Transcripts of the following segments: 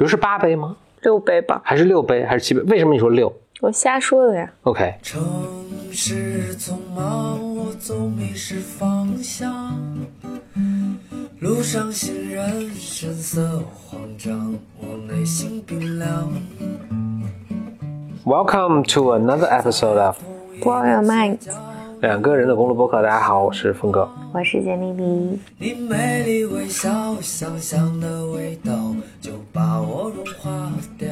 比如是八杯吗？六杯吧，还是六杯？还是七杯？为什么你说六我瞎说的呀。？OK，城市匆忙，我总迷失方向。路上行人神色慌张，我内心冰凉。Welcome to another episode of Blow your mind，两个人的公路播客。大家好，我是峰哥。我是简丽丽。你美丽微笑，香香的味道就把我融化掉。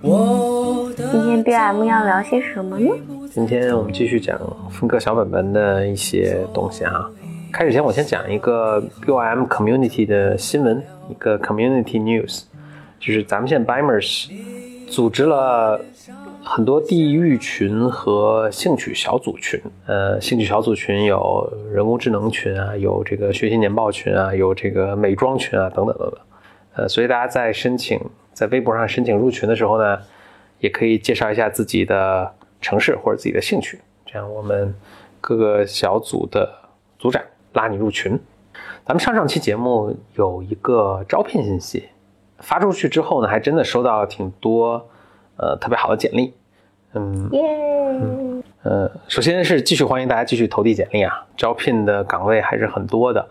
我的今天 BM 要聊些什么呢？今天我们继续讲峰哥小本本的一些东西啊。开始前，我先讲一个 BOM community 的新闻，一个 community news，就是咱们现在 Bimers 组织了很多地域群和兴趣小组群。呃，兴趣小组群有人工智能群啊，有这个学习年报群啊，有这个美妆群啊，等等等等。呃，所以大家在申请在微博上申请入群的时候呢，也可以介绍一下自己的城市或者自己的兴趣，这样我们各个小组的组长拉你入群。咱们上上期节目有一个招聘信息发出去之后呢，还真的收到了挺多呃特别好的简历。嗯，耶！呃，首先是继续欢迎大家继续投递简历啊，招聘的岗位还是很多的。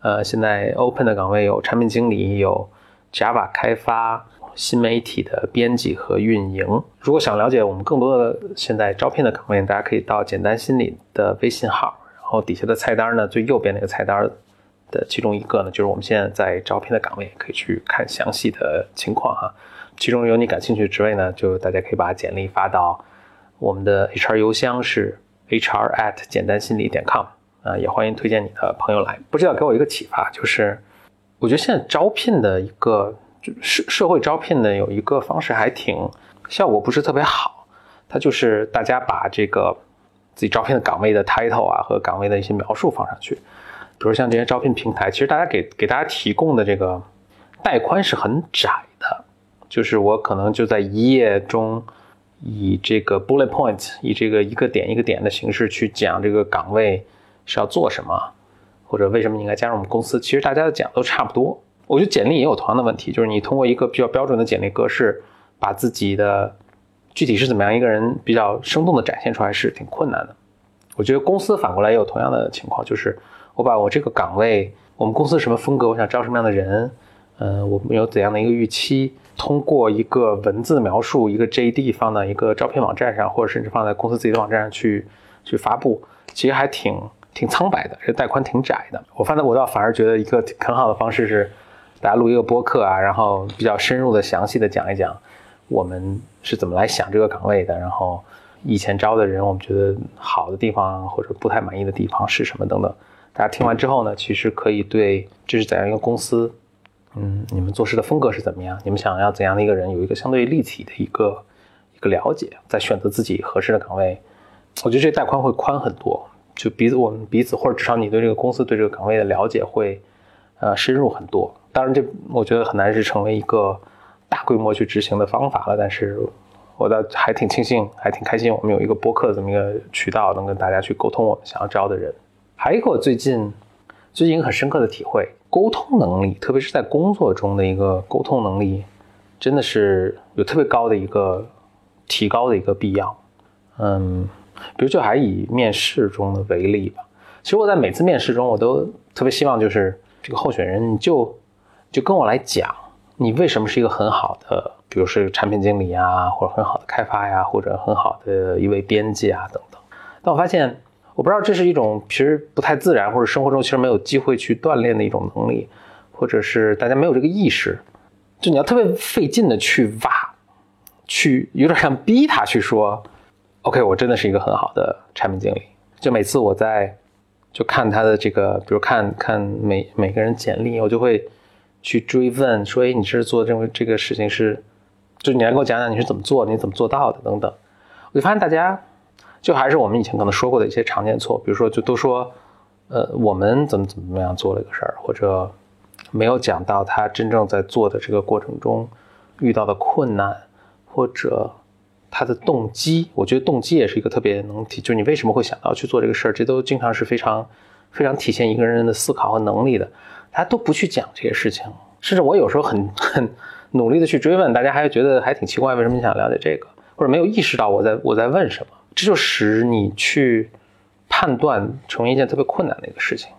呃，现在 open 的岗位有产品经理，有 Java 开发、新媒体的编辑和运营。如果想了解我们更多的现在招聘的岗位，大家可以到简单心理的微信号，然后底下的菜单呢，最右边那个菜单的其中一个呢，就是我们现在在招聘的岗位，可以去看详细的情况哈。其中有你感兴趣的职位呢，就大家可以把简历发到我们的 HR 邮箱是 hr at 简单心理点 com 啊，也欢迎推荐你的朋友来。不知道给我一个启发，就是我觉得现在招聘的一个社社会招聘的有一个方式还挺效果不是特别好，它就是大家把这个自己招聘的岗位的 title 啊和岗位的一些描述放上去，比如像这些招聘平台，其实大家给给大家提供的这个带宽是很窄，就是我可能就在一页中。以这个 bullet point，以这个一个点一个点的形式去讲这个岗位是要做什么，或者为什么你应该加入我们公司。其实大家的讲都差不多。我觉得简历也有同样的问题，就是你通过一个比较标准的简历格式，把自己的具体是怎么样一个人比较生动的展现出来是挺困难的。我觉得公司反过来也有同样的情况，就是我把我这个岗位，我们公司什么风格，我想招什么样的人，呃，我们有怎样的一个预期。通过一个文字描述，一个 JD 放到一个招聘网站上，或者甚至放在公司自己的网站上去去发布，其实还挺挺苍白的，这带宽挺窄的。我发现我倒反而觉得一个很好的方式是，大家录一个播客啊，然后比较深入的、详细的讲一讲我们是怎么来想这个岗位的，然后以前招的人我们觉得好的地方或者不太满意的地方是什么等等。大家听完之后呢，其实可以对这是怎样一个公司。嗯，你们做事的风格是怎么样？你们想要怎样的一个人，有一个相对立体的一个一个了解，在选择自己合适的岗位，我觉得这带宽会宽很多。就彼此我们彼此，或者至少你对这个公司对这个岗位的了解会呃深入很多。当然，这我觉得很难是成为一个大规模去执行的方法了。但是我倒还挺庆幸，还挺开心，我们有一个播客这么一个渠道，能跟大家去沟通我们想要招的人。还有一个我最近最近一个很深刻的体会。沟通能力，特别是在工作中的一个沟通能力，真的是有特别高的一个提高的一个必要。嗯，比如就还以面试中的为例吧。其实我在每次面试中，我都特别希望就是这个候选人，你就就跟我来讲，你为什么是一个很好的，比如是产品经理啊，或者很好的开发呀，或者很好的一位编辑啊等等。但我发现。我不知道这是一种其实不太自然，或者生活中其实没有机会去锻炼的一种能力，或者是大家没有这个意识，就你要特别费劲的去挖，去有点像逼他去说，OK，我真的是一个很好的产品经理。就每次我在就看他的这个，比如看看每每个人简历，我就会去追问说，哎，你是做这个这个事情是，就你来给我讲讲你是怎么做，你怎么做到的等等。我就发现大家。就还是我们以前可能说过的一些常见错，比如说就都说，呃，我们怎么怎么样做了一个事儿，或者没有讲到他真正在做的这个过程中遇到的困难，或者他的动机。我觉得动机也是一个特别能体，就你为什么会想到去做这个事儿，这都经常是非常非常体现一个人的思考和能力的。大家都不去讲这些事情，甚至我有时候很很努力的去追问，大家还觉得还挺奇怪，为什么你想了解这个，或者没有意识到我在我在问什么，这就使你去判断成为一件特别困难的一个事情。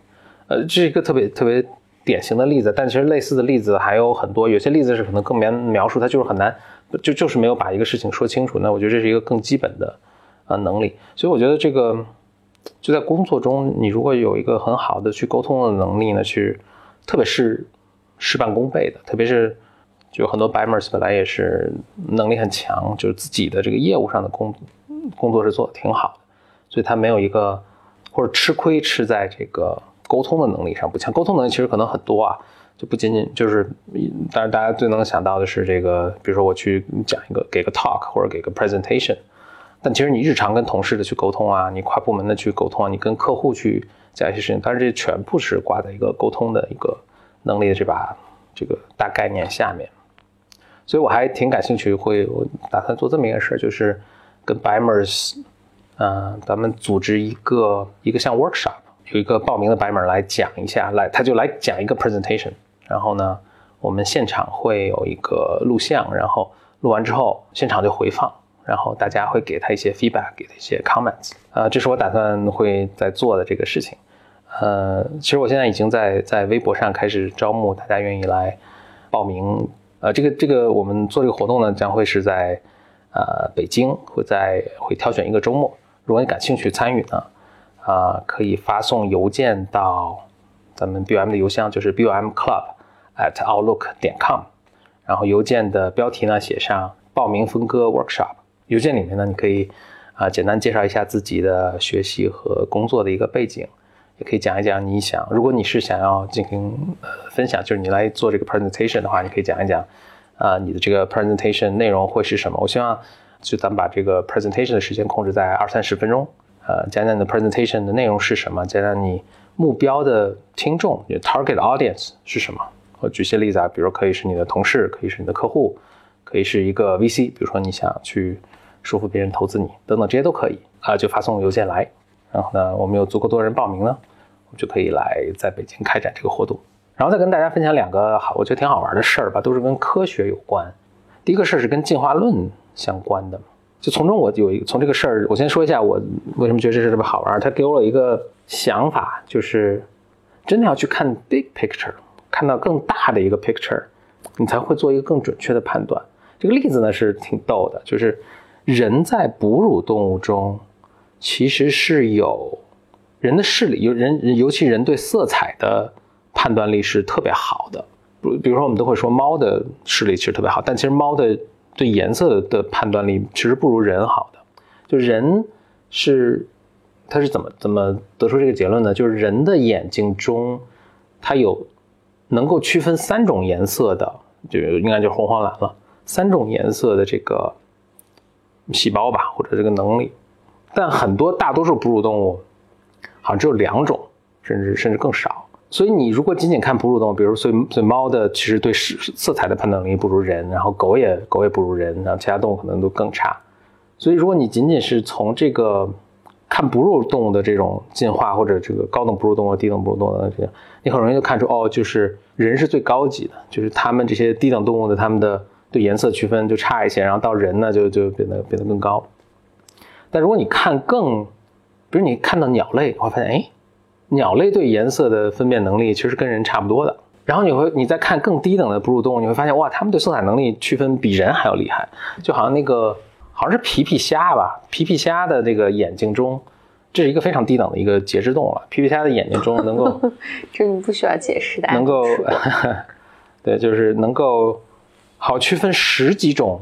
呃，这是一个特别特别典型的例子，但其实类似的例子还有很多，有些例子是可能更难描述，它就是很难，就就是没有把一个事情说清楚。那我觉得这是一个更基本的呃能力，所以我觉得这个就在工作中，你如果有一个很好的去沟通的能力呢，去特别是事半功倍的，特别是就很多 bimers 本来也是能力很强，就是自己的这个业务上的工工作是做的挺好的，所以他没有一个或者吃亏吃在这个沟通的能力上不强。沟通能力其实可能很多啊，就不仅仅就是，当然大家最能想到的是这个，比如说我去讲一个给个 talk 或者给个 presentation，但其实你日常跟同事的去沟通啊，你跨部门的去沟通啊，你跟客户去讲一些事情，当然这全部是挂在一个沟通的一个能力的这把这个大概念下面。所以我还挺感兴趣，会我打算做这么一个事儿，就是跟 Bimers，嗯、咱们组织一个一个像 workshop，有一个报名的 Bimer 来讲一下，来他就来讲一个 presentation，然后呢，我们现场会有一个录像，然后录完之后现场就回放，然后大家会给他一些 feedback，给他一些 comments，呃，这是我打算会在做的这个事情。呃，其实我现在已经在在微博上开始招募大家愿意来报名。呃，这个这个我们做这个活动呢，将会是在呃北京，会在会挑选一个周末。如果你感兴趣参与呢，啊、可以发送邮件到咱们 BUM 的邮箱，就是 BUM Club at outlook 点 com，然后邮件的标题呢写上报名分割 workshop。邮件里面呢，你可以啊、简单介绍一下自己的学习和工作的一个背景。也可以讲一讲你想，如果你是想要进行呃分享，就是你来做这个 presentation 的话，你可以讲一讲，啊、你的这个 presentation 内容会是什么？我希望就咱们把这个 presentation 的时间控制在二三十分钟，呃，讲讲你的 presentation 的内容是什么，讲讲你目标的听众，你的 target audience 是什么。我举些例子啊，比如可以是你的同事，可以是你的客户，可以是一个 VC，比如说你想去说服别人投资你，等等这些都可以啊、就发送邮件来。然后呢，我们有足够多人报名呢，我们就可以来在北京开展这个活动。然后再跟大家分享两个好，我觉得挺好玩的事儿吧，都是跟科学有关。第一个事儿是跟进化论相关的，就从中我有一个从这个事儿，我先说一下我为什么觉得这事特别好玩。它给我了一个想法，就是真的要去看 big picture，看到更大的一个 picture，你才会做一个更准确的判断。这个例子呢是挺逗的，就是人在哺乳动物中其实是有人的视力，有人尤其人对色彩的判断力是特别好的。比比如说我们都会说猫的视力其实特别好，但其实猫的对颜色的判断力其实不如人好的。就人是他是怎么怎么得出这个结论呢？就是人的眼睛中，它有能够区分三种颜色的，就应该就红黄蓝了，三种颜色的这个细胞吧，或者这个能力。但很多大多数哺乳动物好像只有两种，甚至甚至更少。所以你如果仅仅看哺乳动物，比如所以所以猫的其实对色色彩的判断能力不如人，然后狗也狗也不如人，然后其他动物可能都更差。所以如果你仅仅是从这个看哺乳动物的这种进化，或者这个高等哺乳动物、低等哺乳动物的这个，你很容易就看出哦，就是人是最高级的，就是他们这些低等动物的他们的对颜色区分就差一些，然后到人呢就就变得变得更高。但如果你看更，比如你看到鸟类，你会发现，哎，鸟类对颜色的分辨能力其实跟人差不多的。然后你会你再看更低等的哺乳动物，你会发现，哇，它们对色彩能力区分比人还要厉害。就好像那个好像是皮皮虾吧，皮皮虾的这个眼睛中，这是一个非常低等的一个节肢动物了。皮皮虾的眼睛中能够 这你不需要解释的，能够，对，就是能够好区分十几种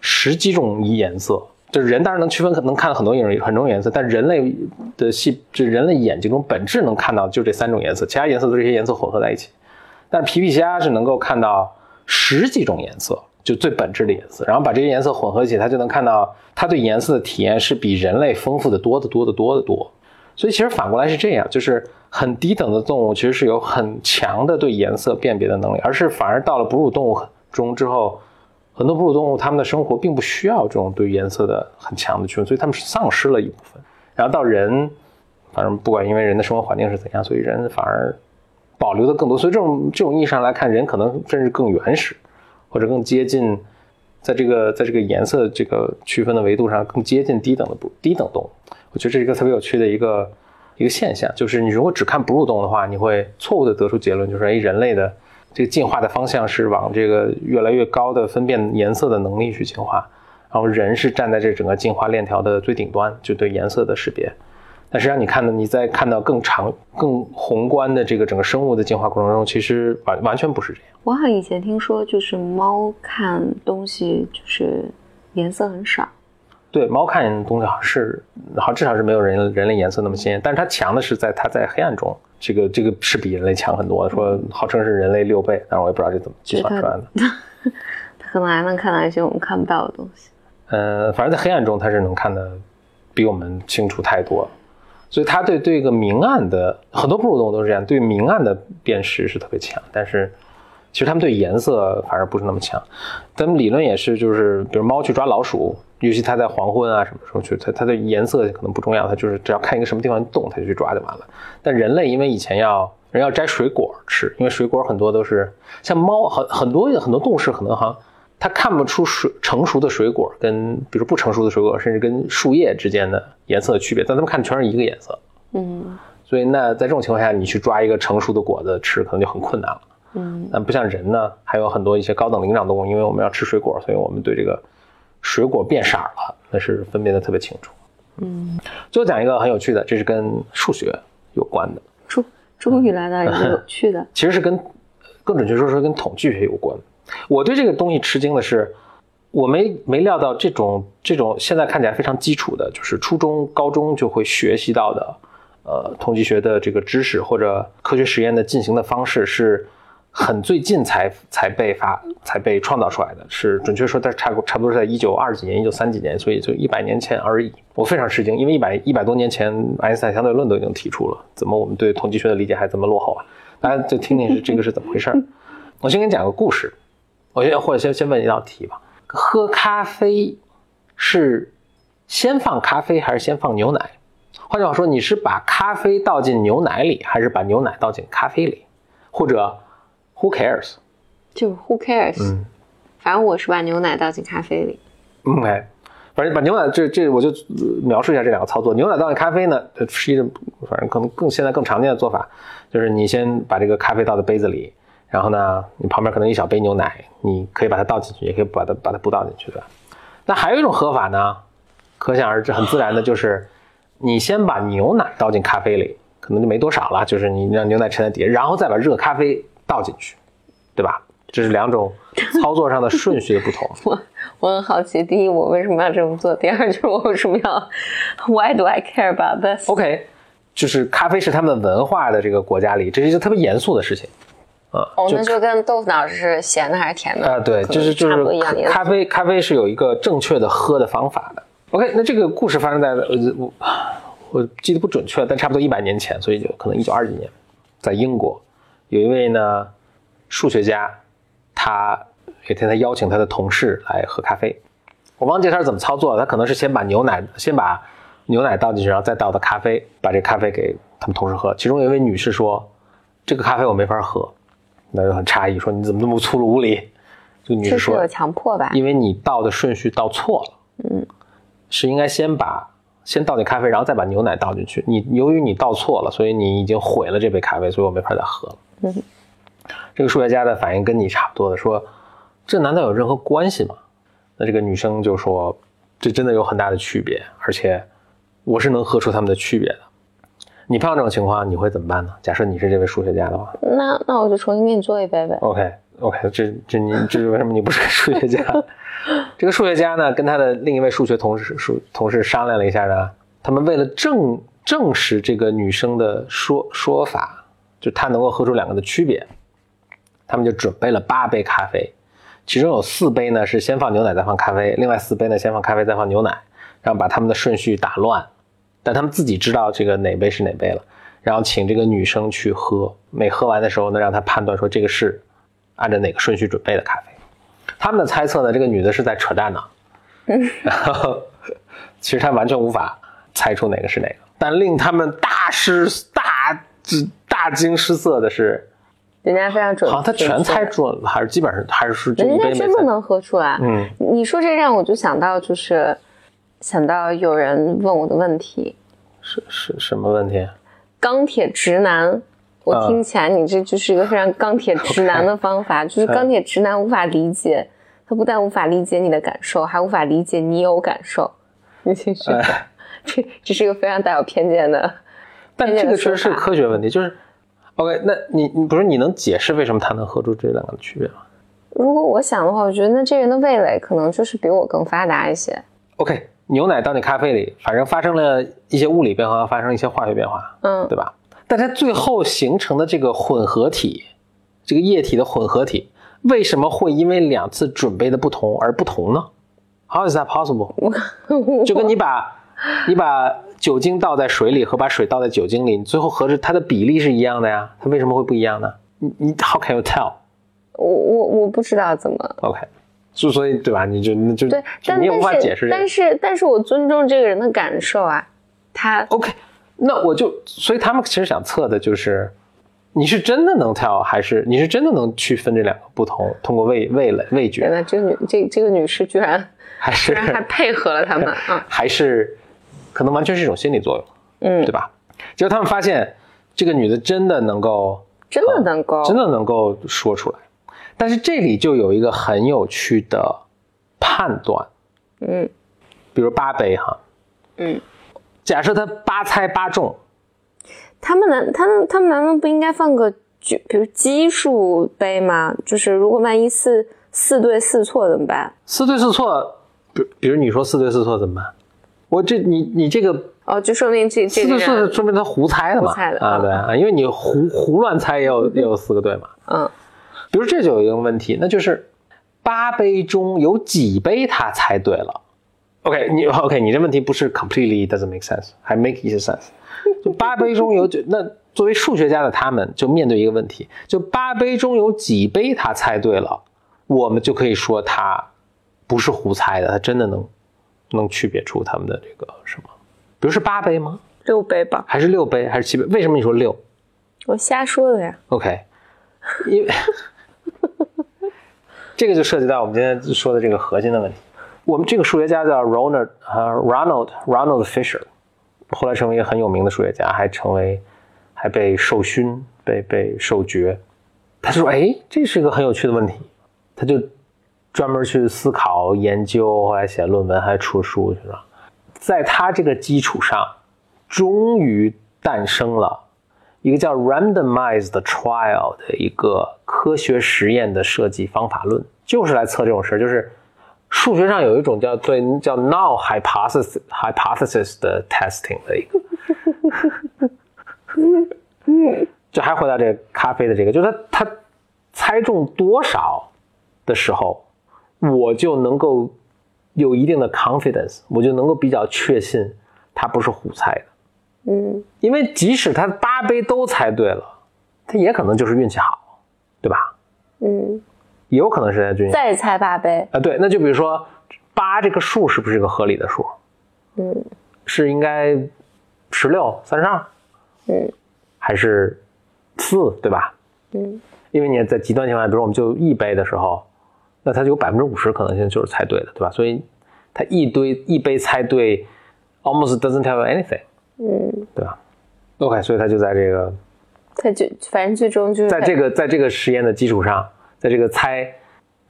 十几种颜色。就是人当然能区分，可能看到很多颜很多种颜色，但人类的细，就人类眼睛中本质能看到就这三种颜色，其他颜色都是这些颜色混合在一起。但皮皮虾是能够看到十几种颜色，就最本质的颜色，然后把这些颜色混合起，它就能看到它对颜色的体验是比人类丰富的多得多得多得多。所以其实反过来是这样，就是很低等的动物其实是有很强的对颜色辨别的能力，而是反而到了哺乳动物中之后。很多哺乳动物，它们的生活并不需要这种对颜色的很强的区分，所以它们是丧失了一部分。然后到人，反正不管因为人的生活环境是怎样，所以人反而保留的更多。所以这种这种意义上来看，人可能甚至更原始，或者更接近，在这个在这个颜色这个区分的维度上更接近低等的低等动物。我觉得这是一个特别有趣的一个一个现象，就是你如果只看哺乳动物的话，你会错误的得出结论，就是哎，人类的这个进化的方向是往这个越来越高的分辨颜色的能力去进化，然后人是站在这整个进化链条的最顶端，就对颜色的识别。但实际上，你看到你在看到更长、更宏观的这个整个生物的进化过程中，其实完完全不是这样。我好像以前听说，就是猫看东西就是颜色很少。对，猫看东西好像是，好至少是没有人人类颜色那么鲜艳，但是它强的是在它在黑暗中，这个这个是比人类强很多的，说号称是人类六倍，但是我也不知道这怎么计算出来的。它可能还能看到一些我们看不到的东西。呃，反正在黑暗中它是能看的比我们清楚太多了，所以它对对一个明暗的很多哺乳动物都是这样，对明暗的辨识是特别强，但是其实它们对颜色反而不是那么强。咱们理论也是，就是比如猫去抓老鼠。尤其它在黄昏啊什么时候去，它它的颜色可能不重要，它就是只要看一个什么地方动，它就去抓就完了。但人类因为以前要人要摘水果吃，因为水果很多都是像猫很很多很多动物是可能哈，它看不出水成熟的水果跟比如不成熟的水果，甚至跟树叶之间的颜色的区别，但它们看全是一个颜色。嗯，所以那在这种情况下，你去抓一个成熟的果子吃，可能就很困难了。嗯，但不像人呢，还有很多一些高等灵长动物，因为我们要吃水果，所以我们对这个。水果变色了，那是分辨的特别清楚。嗯，最后讲一个很有趣的，这是跟数学有关的。终终于来到一个有趣的，其实是跟更准确说是跟统计学有关。我对这个东西吃惊的是，我没没料到这种这种现在看起来非常基础的，就是初中高中就会学习到的，呃，统计学的这个知识或者科学实验的进行的方式是。很最近才才被发才被创造出来的，是准确说，在差差不多是在一九二几年、一九三几年，所以就一百年前而已。我非常吃惊，因为一百一百多年前，爱因斯坦相对论都已经提出了，怎么我们对统计学的理解还这么落后啊？大家就听听是这个是怎么回事。我先给你讲个故事，我先或者先先问一道题吧：喝咖啡是先放咖啡还是先放牛奶？换句话说，你是把咖啡倒进牛奶里，还是把牛奶倒进咖啡里？或者？Who cares？就 Who cares？嗯，反正我是把牛奶倒进咖啡里。OK，反正把牛奶这这我就描述一下这两个操作。牛奶倒进咖啡呢，是一种反正可能更现在更常见的做法，就是你先把这个咖啡倒在杯子里，然后呢，你旁边可能一小杯牛奶，你可以把它倒进去，也可以把它把它不倒进去的。那还有一种喝法呢，可想而知，很自然的就是你先把牛奶倒进咖啡里，可能就没多少了，就是你让牛奶沉在底下，然后再把热咖啡。倒进去，对吧？这是两种操作上的顺序的不同。我我很好奇，第一，我为什么要这么做？第二，就是我为什么要？Why do I care about this？OK，就是咖啡是他们文化的这个国家里，这是一个特别严肃的事情。啊，哦，那就跟豆腐脑是咸的还是甜的？啊，对，就是就是咖啡，咖啡是有一个正确的喝的方法的。OK，那这个故事发生在呃，我我记得不准确，但差不多一百年前，所以就可能一九二几年，在英国。有一位呢，数学家，他有天他邀请他的同事来喝咖啡，我忘记他是怎么操作，他可能是先把牛奶先把牛奶倒进去，然后再倒的咖啡，把这咖啡给他们同事喝。其中有一位女士说：“这个咖啡我没法喝。”那就很诧异，说：“你怎么那么粗鲁无礼？”这个女士说：“有强迫吧？因为你倒的顺序倒错了，嗯，是应该先把。”先倒点咖啡，然后再把牛奶倒进去。你由于你倒错了，所以你已经毁了这杯咖啡，所以我没法再喝了。嗯，这个数学家的反应跟你差不多的，说这难道有任何关系吗？那这个女生就说，这真的有很大的区别，而且我是能喝出他们的区别的。你碰到这种情况，你会怎么办呢？假设你是这位数学家的话，那那我就重新给你做一杯呗。OK OK，这这你这是为什么你不是个数学家？这个数学家呢，跟他的另一位数学同事数同事商量了一下呢，他们为了证证实这个女生的说说法，就他能够喝出两个的区别，他们就准备了八杯咖啡，其中有四杯呢是先放牛奶再放咖啡，另外四杯呢先放咖啡再放牛奶，然后把他们的顺序打乱，但他们自己知道这个哪杯是哪杯了，然后请这个女生去喝，每喝完的时候呢，让她判断说这个是按照哪个顺序准备的咖啡。他们的猜测呢，这个女的是在扯淡呢。然后，其实她完全无法猜出哪个是哪个。但令他们大失大这大惊失色的是，人家非常准，好像他全猜准准了，还是基本上还是人。家真的能喝出来。嗯，你说这让我就想到，就是想到有人问我的问题，是是什么问题？钢铁直男。我嗯听起来你这就是一个非常钢铁直男的方法，就是钢铁直男无法理解，他不但无法理解你的感受，还无法理解你有感受。你听说过？哎这这是一个非常带有偏见的。但这个确实是科学问题，就是 OK，那你你不是你能解释为什么他能喝出这两个的区别吗如果我想的话，我觉得那这人的味蕾可能就是比我更发达一些。？OK，牛奶倒进咖啡里，反正发生了一些物理变化，发生一些化学变化，嗯对吧？但它最后形成的这个混合体，这个液体的混合体，为什么会因为两次准备的不同而不同呢？How is that possible？就跟你把你把酒精倒在水里和把水倒在酒精里，你最后合着它的比例是一样的呀，它为什么会不一样呢？你你 How can you tell？我我我不知道怎么 OK，就所以对吧？你就那就对，但你也无法解释这个但。是但是我尊重这个人的感受啊，他 OK，那我就所以他们其实想测的就是，你是真的能 tell，，还是你是真的能区分这两个不同，通过味味蕾味原觉，来这个女这这个女士居然还是居然还配合了他们啊，还是可能完全是一种心理作用，嗯对，吧？结果他们发现这个女的真的能够真的能够真的能够说出来，但是这里就有一个很有趣的判断，嗯比如八杯哈，嗯，假设他八猜八中，他们难他们他们难道不应该放个就比如奇数杯吗？就是如果万一四四对四错怎么办？四对四错，比比如你说四对四错怎么办？我这你你这个哦，就说明这这四四说明他胡猜的嘛？胡猜的啊，啊对啊，因为你胡胡乱猜也有也有四个对嘛。嗯比如这就有一个问题，那就是八杯中有几杯他猜对了？OK，你 OK，你这问题不是 completely doesn't make sense，还 make 一些 sense。就八杯中有九，那作为数学家的他们就面对一个问题，就八杯中有几杯他猜对了，我们就可以说他不是胡猜的，他真的能能区别出他们的这个什么？比如是八杯吗？六杯吧，还是六杯？还是七杯？为什么你说六我瞎说的呀。？OK，因为 这个就涉及到我们今天说的这个核心的问题。我们这个数学家叫 Ronald 呃 Ronald Ronald Fisher，后来成为一个很有名的数学家，还成为还被授勋，被被授爵。他就说：“哎，这是一个很有趣的问题。”他就专门去思考研究，后来写论文，还出书去了。在他这个基础上，终于诞生了一个叫 randomized trial 的一个科学实验的设计方法论，就是来测这种事儿。就是数学上有一种叫对叫 null hypothesis hypothesis 的 testing 的一个，就还回到这个咖啡的这个，就是他他猜中多少的时候，我就能够有一定的 confidence，我就能够比较确信他不是胡猜的。嗯因为即使他八杯都猜对了，他也可能就是运气好，对吧？嗯，也有可能是在运气再猜八杯。啊。对，那就比如说八这个数是不是一个合理的数？嗯是应该十六三十二，嗯还是四，对吧？嗯因为你在极端情况下，比如我们就一杯的时候，那他就有百分之五十可能性就是猜对的，对吧？所以他一堆一杯猜对，almost doesn't tell you anything，嗯，对吧？OK，所以他就在这个他就反正最终就是在这个在这个实验的基础上，在这个猜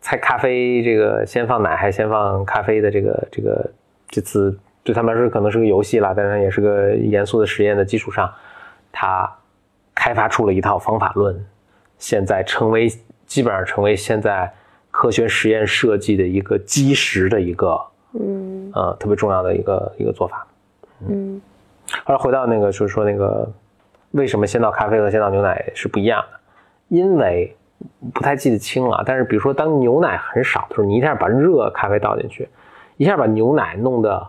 猜咖啡这个先放奶还是先放咖啡的这个这个这次对他们来说可能是个游戏啦，但是也是个严肃的实验的基础上，他开发出了一套方法论，现在成为基本上成为现在科学实验设计的一个基石的一个嗯呃特别重要的一个一个做法。嗯后来回到那个，就是说那个为什么先倒咖啡和先倒牛奶是不一样的？因为不太记得清了，但是比如说当牛奶很少的时候，你一下把热咖啡倒进去，一下把牛奶弄得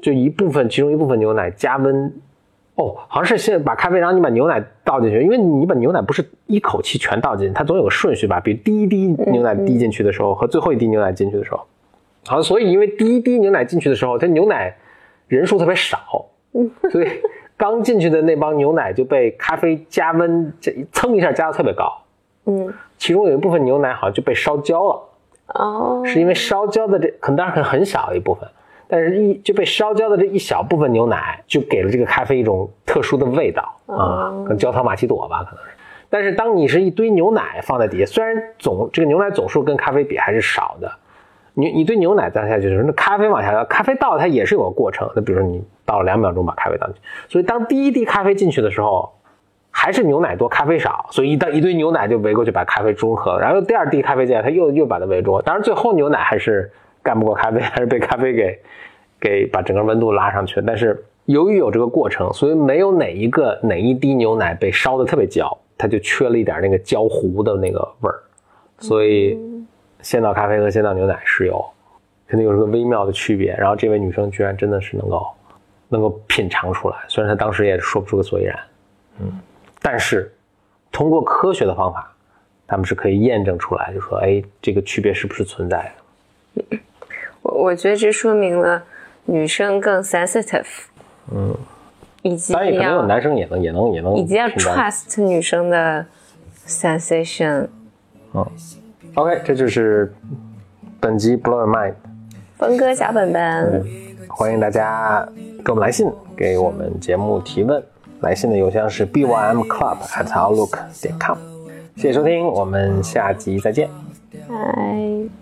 就一部分，其中一部分牛奶加温。哦，好像是先把咖啡，然后你把牛奶倒进去，因为你把牛奶不是一口气全倒进去，它总有个顺序吧？比如第一滴牛奶滴进去的时候和最后一滴牛奶进去的时候，好像所以因为第一滴牛奶进去的时候，它牛奶人数特别少，所以刚进去的那帮牛奶就被咖啡加温，这蹭一下加的特别高，嗯，其中有一部分牛奶好像就被烧焦了，哦，是因为烧焦的这可能当然很很小一部分，但是一就被烧焦的这一小部分牛奶就给了这个咖啡一种特殊的味道啊，哦跟焦糖玛奇朵吧可能是。但是当你是一堆牛奶放在底下，虽然总这个牛奶总数跟咖啡比还是少的，你你对牛奶倒下去的时候，那咖啡往下倒，咖啡倒它也是有个过程。那比如说你倒了两秒钟把咖啡倒进去，所以当第一滴咖啡进去的时候，还是牛奶多咖啡少，所以一到一堆牛奶就围过去把咖啡中和了，然后第二滴咖啡进来，它又又把它围住。当然最后牛奶还是干不过咖啡，还是被咖啡给 给把整个温度拉上去。但是由于有这个过程，所以没有哪一个哪一滴牛奶被烧的特别焦，它就缺了一点那个焦糊的那个味儿。所以鲜倒咖啡和鲜倒牛奶是有肯定有这个微妙的区别。然后这位女生居然真的是能够能够品尝出来，虽然她当时也说不出个所以然，嗯，但是通过科学的方法，他们是可以验证出来，就说哎，这个区别是不是存在的？我我觉得这说明了女生更 sensitive，嗯，以及当然也可能有男生也能也能也能以及要 trust 女生的 sensation。嗯 OK，这就是本集 Blow Your Mind，峰哥小本本，欢迎大家给我们来信，给我们节目提问。来信的邮箱是 bymclub at outlook 点 com。谢谢收听，我们下集再见。嗨。